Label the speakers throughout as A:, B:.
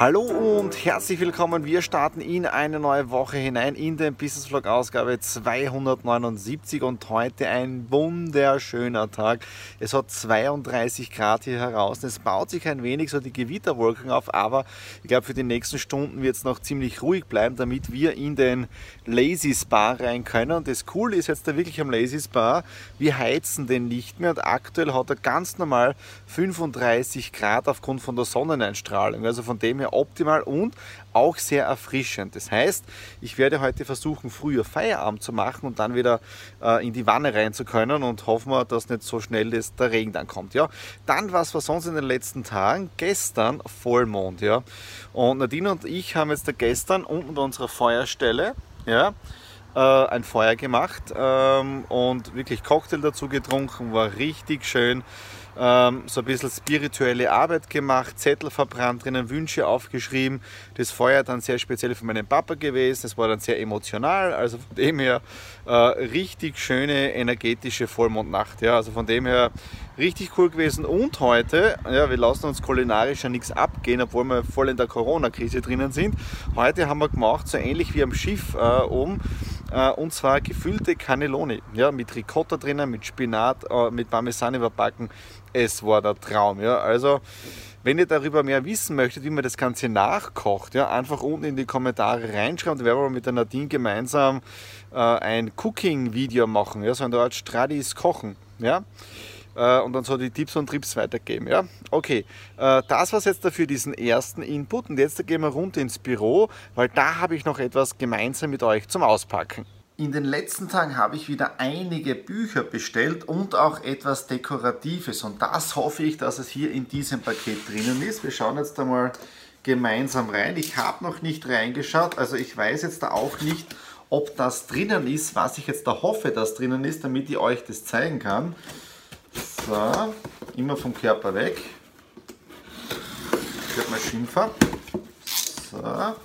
A: Hallo und herzlich willkommen. Wir starten in eine neue Woche hinein in den Business Vlog Ausgabe 279 und heute ein wunderschöner Tag. Es hat 32 Grad hier heraus. Es baut sich ein wenig so die Gewitterwolken auf, aber ich glaube für die nächsten Stunden wird es noch ziemlich ruhig bleiben, damit wir in den Lazy Spa rein können. Und das Coole ist jetzt da wirklich am Lazy Spa, wir heizen den nicht mehr und aktuell hat er ganz normal 35 Grad aufgrund von der Sonneneinstrahlung. Also von dem her optimal und auch sehr erfrischend. Das heißt, ich werde heute versuchen, früher Feierabend zu machen und dann wieder äh, in die Wanne rein zu können und hoffen wir, dass nicht so schnell das, der Regen dann kommt. Ja. Dann, was war sonst in den letzten Tagen? Gestern Vollmond. Ja. Und Nadine und ich haben jetzt da gestern unten bei unserer Feuerstelle ja, äh, ein Feuer gemacht ähm, und wirklich Cocktail dazu getrunken, war richtig schön ähm, so ein bisschen spirituelle Arbeit gemacht, Zettel verbrannt, drinnen Wünsche aufgeschrieben. Das Feuer dann sehr speziell für meinen Papa gewesen. Das war dann sehr emotional. Also von dem her äh, richtig schöne energetische Vollmondnacht. Ja, also von dem her richtig cool gewesen. Und heute, ja, wir lassen uns kulinarisch ja nichts abgehen, obwohl wir voll in der Corona-Krise drinnen sind. Heute haben wir gemacht, so ähnlich wie am Schiff äh, oben, und zwar gefüllte Cannelloni. Ja, mit Ricotta drinnen, mit Spinat, äh, mit Parmesan überbacken es war der Traum. Ja? Also, wenn ihr darüber mehr wissen möchtet, wie man das Ganze nachkocht, ja, einfach unten in die Kommentare reinschreiben. Da werden wir mit der Nadine gemeinsam äh, ein Cooking-Video machen, ja, so eine Art Stradis Kochen. Ja? Äh, und dann so die Tipps und Trips weitergeben. Ja? Okay, äh, das war es jetzt dafür diesen ersten Input. Und jetzt gehen wir runter ins Büro, weil da habe ich noch etwas gemeinsam mit euch zum Auspacken. In den letzten Tagen habe ich wieder einige Bücher bestellt und auch etwas Dekoratives und das hoffe ich, dass es hier in diesem Paket drinnen ist. Wir schauen jetzt einmal gemeinsam rein. Ich habe noch nicht reingeschaut, also ich weiß jetzt da auch nicht, ob das drinnen ist, was ich jetzt da hoffe, dass drinnen ist, damit ich euch das zeigen kann. So, immer vom Körper weg. Ich werde mal Schimpfer. So.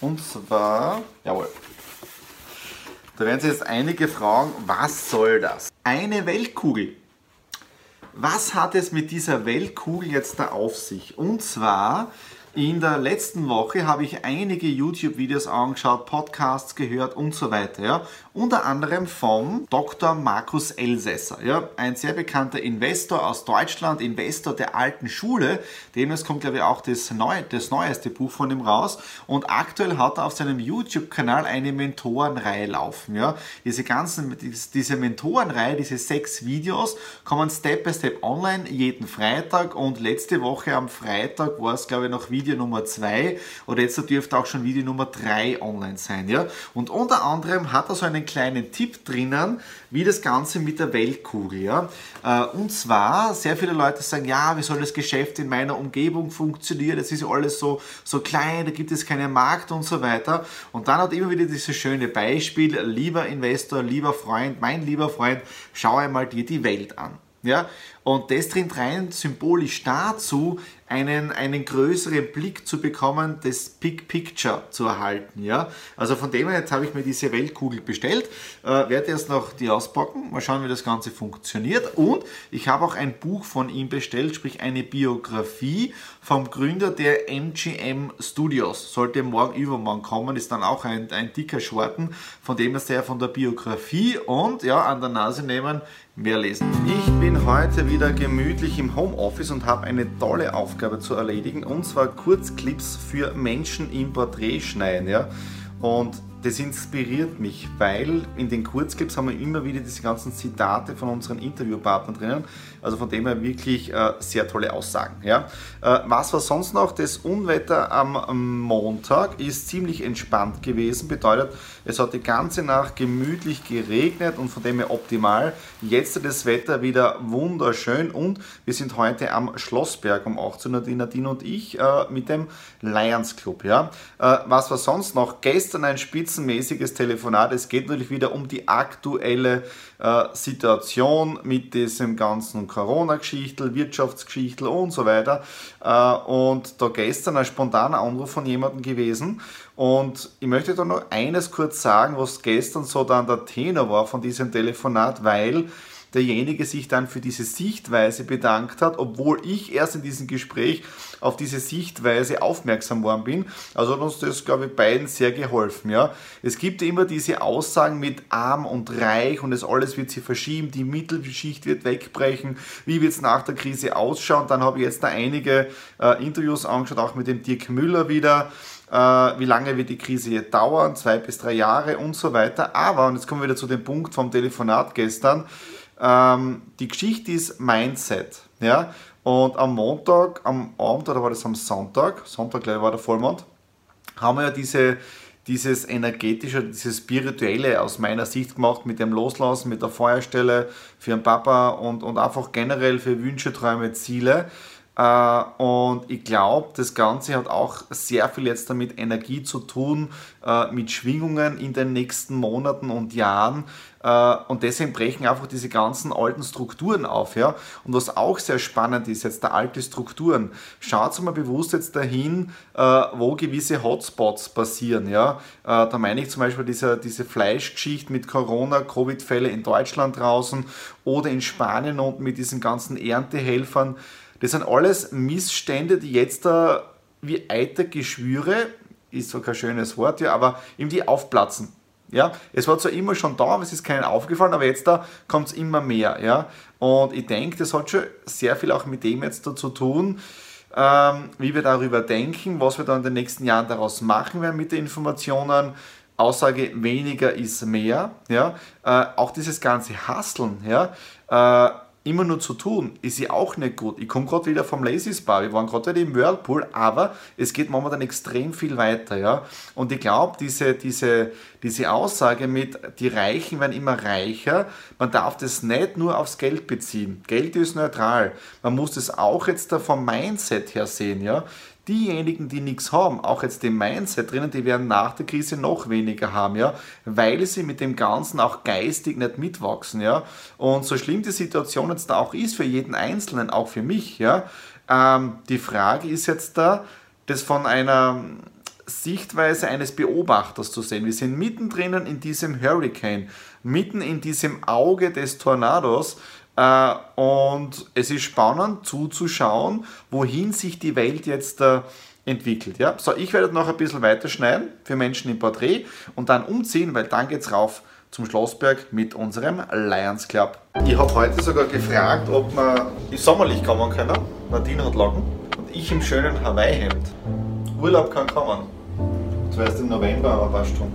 A: Und zwar, jawohl, da werden sich jetzt einige fragen, was soll das? Eine Weltkugel. Was hat es mit dieser Weltkugel jetzt da auf sich? Und zwar in der letzten Woche habe ich einige YouTube-Videos angeschaut, Podcasts gehört und so weiter. Ja. Unter anderem vom Dr. Markus Elsässer, ja. ein sehr bekannter Investor aus Deutschland, Investor der alten Schule. Demnächst kommt, glaube ich, auch das, neu, das neueste Buch von ihm raus. Und aktuell hat er auf seinem YouTube-Kanal eine Mentorenreihe laufen. Ja. Diese ganzen, diese Mentorenreihe, diese sechs Videos, kommen Step by Step online jeden Freitag. Und letzte Woche am Freitag war es, glaube ich, noch Video Video Nummer 2 oder jetzt dürfte auch schon Video Nummer 3 online sein. Ja? Und unter anderem hat er so einen kleinen Tipp drinnen, wie das Ganze mit der Weltkugel. Ja? Äh, und zwar, sehr viele Leute sagen, ja, wie soll das Geschäft in meiner Umgebung funktionieren? Das ist ja alles so, so klein, da gibt es keinen Markt und so weiter. Und dann hat immer wieder dieses schöne Beispiel, lieber Investor, lieber Freund, mein lieber Freund, schau einmal dir die Welt an. Ja? Und das dringt rein symbolisch dazu, einen, einen größeren Blick zu bekommen, das Big Picture zu erhalten. Ja? Also von dem her, jetzt habe ich mir diese Weltkugel bestellt, äh, werde erst noch die auspacken, mal schauen, wie das Ganze funktioniert. Und ich habe auch ein Buch von ihm bestellt, sprich eine Biografie vom Gründer der MGM Studios. Sollte morgen übermorgen kommen, ist dann auch ein, ein dicker Schwarten, von dem ist er von der Biografie und ja, an der Nase nehmen, mehr lesen. Ich bin heute wieder gemütlich im Homeoffice und habe eine tolle Aufgabe zu erledigen und zwar Kurzclips für Menschen im Porträt schneiden. Ja? Und das inspiriert mich, weil in den Kurzclips haben wir immer wieder diese ganzen Zitate von unseren Interviewpartnern drinnen. Also von dem her wirklich äh, sehr tolle Aussagen. Ja? Äh, was war sonst noch? Das Unwetter am Montag ist ziemlich entspannt gewesen. Bedeutet, es hat die ganze Nacht gemütlich geregnet und von dem her optimal. Jetzt ist das Wetter wieder wunderschön und wir sind heute am Schlossberg um 18 Uhr, die Nadine und ich, äh, mit dem Lions Club. Ja? Äh, was war sonst noch? Gestern ein spitzenmäßiges Telefonat. Es geht natürlich wieder um die aktuelle äh, Situation mit diesem ganzen Corona-Geschichtel, Wirtschaftsgeschichtel und so weiter. Äh, und da gestern ein spontaner Anruf von jemandem gewesen. Und ich möchte da noch eines kurz sagen, was gestern so dann der Tenor war von diesem Telefonat, weil derjenige sich dann für diese Sichtweise bedankt hat, obwohl ich erst in diesem Gespräch auf diese Sichtweise aufmerksam worden bin. Also hat uns das, glaube ich, beiden sehr geholfen. Ja? Es gibt immer diese Aussagen mit arm und reich und das alles wird sich verschieben, die Mittelschicht wird wegbrechen, wie wird es nach der Krise ausschauen. Dann habe ich jetzt da einige äh, Interviews angeschaut, auch mit dem Dirk Müller wieder äh, wie lange wird die Krise hier dauern, zwei bis drei Jahre und so weiter. Aber, und jetzt kommen wir wieder zu dem Punkt vom Telefonat gestern, ähm, die Geschichte ist Mindset. Ja? Und am Montag, am Abend, oder war das am Sonntag, Sonntag gleich war der Vollmond, haben wir ja diese, dieses energetische, dieses spirituelle aus meiner Sicht gemacht mit dem Loslassen, mit der Feuerstelle für den Papa und, und einfach generell für Wünsche, Träume, Ziele. Äh, und ich glaube, das Ganze hat auch sehr viel jetzt damit Energie zu tun, äh, mit Schwingungen in den nächsten Monaten und Jahren. Äh, und deswegen brechen einfach diese ganzen alten Strukturen auf. Ja? Und was auch sehr spannend ist, jetzt der alte Strukturen. Schaut mal bewusst jetzt dahin, wo gewisse Hotspots passieren. Ja? Da meine ich zum Beispiel diese, diese Fleischgeschichte mit Corona, Covid-Fälle in Deutschland draußen oder in Spanien und mit diesen ganzen Erntehelfern. Das sind alles Missstände, die jetzt da wie Eitergeschwüre, ist zwar kein schönes Wort, ja, aber irgendwie aufplatzen. Ja, es war zwar immer schon da, aber es ist keinen aufgefallen, aber jetzt kommt es immer mehr. Ja, und ich denke, das hat schon sehr viel auch mit dem jetzt da zu tun, ähm, wie wir darüber denken, was wir dann in den nächsten Jahren daraus machen werden mit den Informationen. Aussage weniger ist mehr. Ja, äh, auch dieses ganze Hasseln. Ja, äh, immer nur zu tun, ist ja auch nicht gut. Ich komme gerade wieder vom Lazy Spa, wir waren gerade wieder im Whirlpool, aber es geht momentan extrem viel weiter. Ja? Und ich glaube, diese, diese, diese Aussage mit, die Reichen werden immer reicher, man darf das nicht nur aufs Geld beziehen. Geld ist neutral. Man muss das auch jetzt da vom Mindset her sehen. Ja? Diejenigen, die nichts haben, auch jetzt dem Mindset drinnen, die werden nach der Krise noch weniger haben, ja, weil sie mit dem Ganzen auch geistig nicht mitwachsen, ja. Und so schlimm die Situation jetzt da auch ist für jeden Einzelnen, auch für mich, ja, ähm, die Frage ist jetzt da, das von einer Sichtweise eines Beobachters zu sehen. Wir sind mittendrin in diesem Hurricane, mitten in diesem Auge des Tornados äh, und es ist spannend zuzuschauen, wohin sich die Welt jetzt äh, entwickelt. Ja? So, ich werde noch ein bisschen weiter schneiden für Menschen im Porträt und dann umziehen, weil dann geht es rauf zum Schlossberg mit unserem Lions Club. Ich habe heute sogar gefragt, ob wir im Sommerlicht kommen können. Nadine hat Locken und ich im schönen Hawaii-Hemd. Urlaub kann kommen. Zuerst im November, aber passt schon.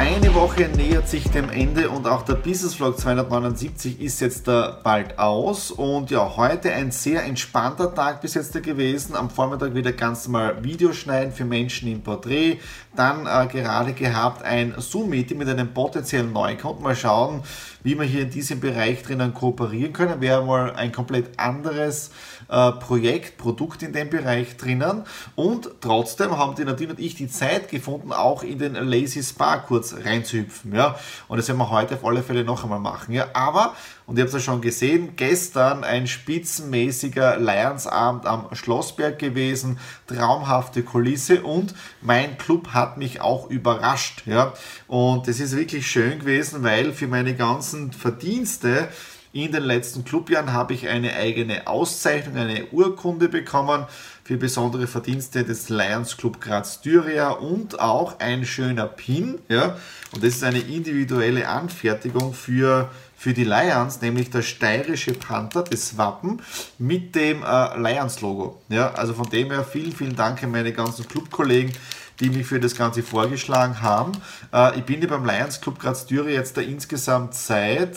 A: Eine Woche nähert sich dem Ende und auch der Business Vlog 279 ist jetzt da bald aus. Und ja, heute ein sehr entspannter Tag bis jetzt gewesen. Am Vormittag wieder ganz normal Videoschneiden für Menschen im Porträt. Dann äh, gerade gehabt ein Zoom-Meeting mit einem potenziellen Neukunden. Mal schauen, wie wir hier in diesem Bereich drinnen kooperieren können. Wäre mal ein komplett anderes äh, Projekt, Produkt in dem Bereich drinnen. Und trotzdem haben die Nadine und ich die Zeit gefunden, auch in den Lazy Spa kurz reinzuhüpfen. Ja? Und das werden wir heute auf alle Fälle noch einmal machen. Ja? Aber, und ihr habt es ja schon gesehen, gestern ein spitzenmäßiger Lionsabend am Schlossberg gewesen, traumhafte Kulisse und mein Club hat mich auch überrascht. Ja? Und das ist wirklich schön gewesen, weil für meine ganzen Verdienste, in den letzten Clubjahren habe ich eine eigene Auszeichnung, eine Urkunde bekommen für besondere Verdienste des Lions Club Graz Styria und auch ein schöner Pin. Ja? Und das ist eine individuelle Anfertigung für, für die Lions, nämlich der steirische Panther, das Wappen mit dem äh, Lions-Logo. Ja? Also von dem her vielen, vielen Dank an meine ganzen Clubkollegen die mich für das Ganze vorgeschlagen haben. Äh, ich bin ja beim Lions Club Graz Düre jetzt da insgesamt seit,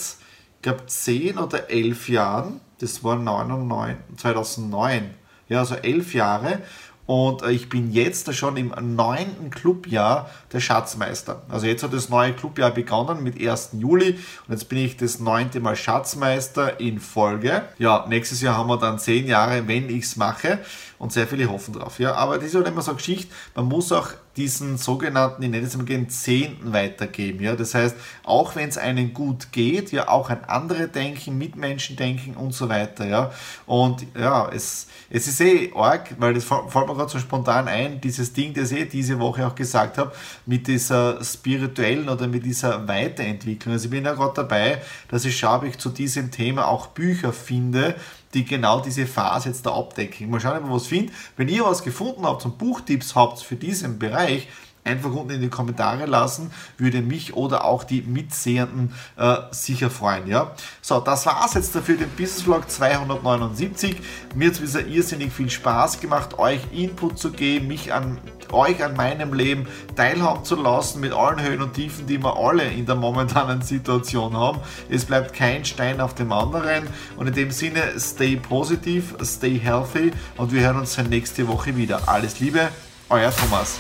A: glaube, 10 oder 11 Jahren. Das war 99, 2009. Ja, also 11 Jahre. Und äh, ich bin jetzt schon im neunten Clubjahr der Schatzmeister. Also jetzt hat das neue Clubjahr begonnen mit 1. Juli und jetzt bin ich das neunte Mal Schatzmeister in Folge. Ja, nächstes Jahr haben wir dann zehn Jahre, wenn ich es mache und sehr viele hoffen drauf. Ja, aber das ist halt immer so eine Geschichte, man muss auch diesen sogenannten, ich nenne es mal Zehnten weitergeben. Ja, das heißt, auch wenn es einem gut geht, ja, auch an andere denken, Mitmenschen denken und so weiter. Ja, und ja, es, es ist eh arg, weil das fällt mir gerade so spontan ein, dieses Ding, das ich eh diese Woche auch gesagt habe, mit dieser spirituellen oder mit dieser Weiterentwicklung. Also ich bin ja gerade dabei, dass ich schaue, ob ich zu diesem Thema auch Bücher finde, die genau diese Phase jetzt da abdecken. Mal schauen, ob ich was finde. Wenn ihr was gefunden habt und Buchtipps habt für diesen Bereich, einfach unten in die Kommentare lassen, würde mich oder auch die Mitsehenden äh, sicher freuen. Ja? So, das war's jetzt dafür, den Business Vlog 279. Mir hat es wieder irrsinnig viel Spaß gemacht, euch Input zu geben, mich an euch an meinem Leben teilhaben zu lassen mit allen Höhen und Tiefen, die wir alle in der momentanen Situation haben. Es bleibt kein Stein auf dem anderen und in dem Sinne, stay positiv, stay healthy und wir hören uns nächste Woche wieder. Alles Liebe, euer Thomas.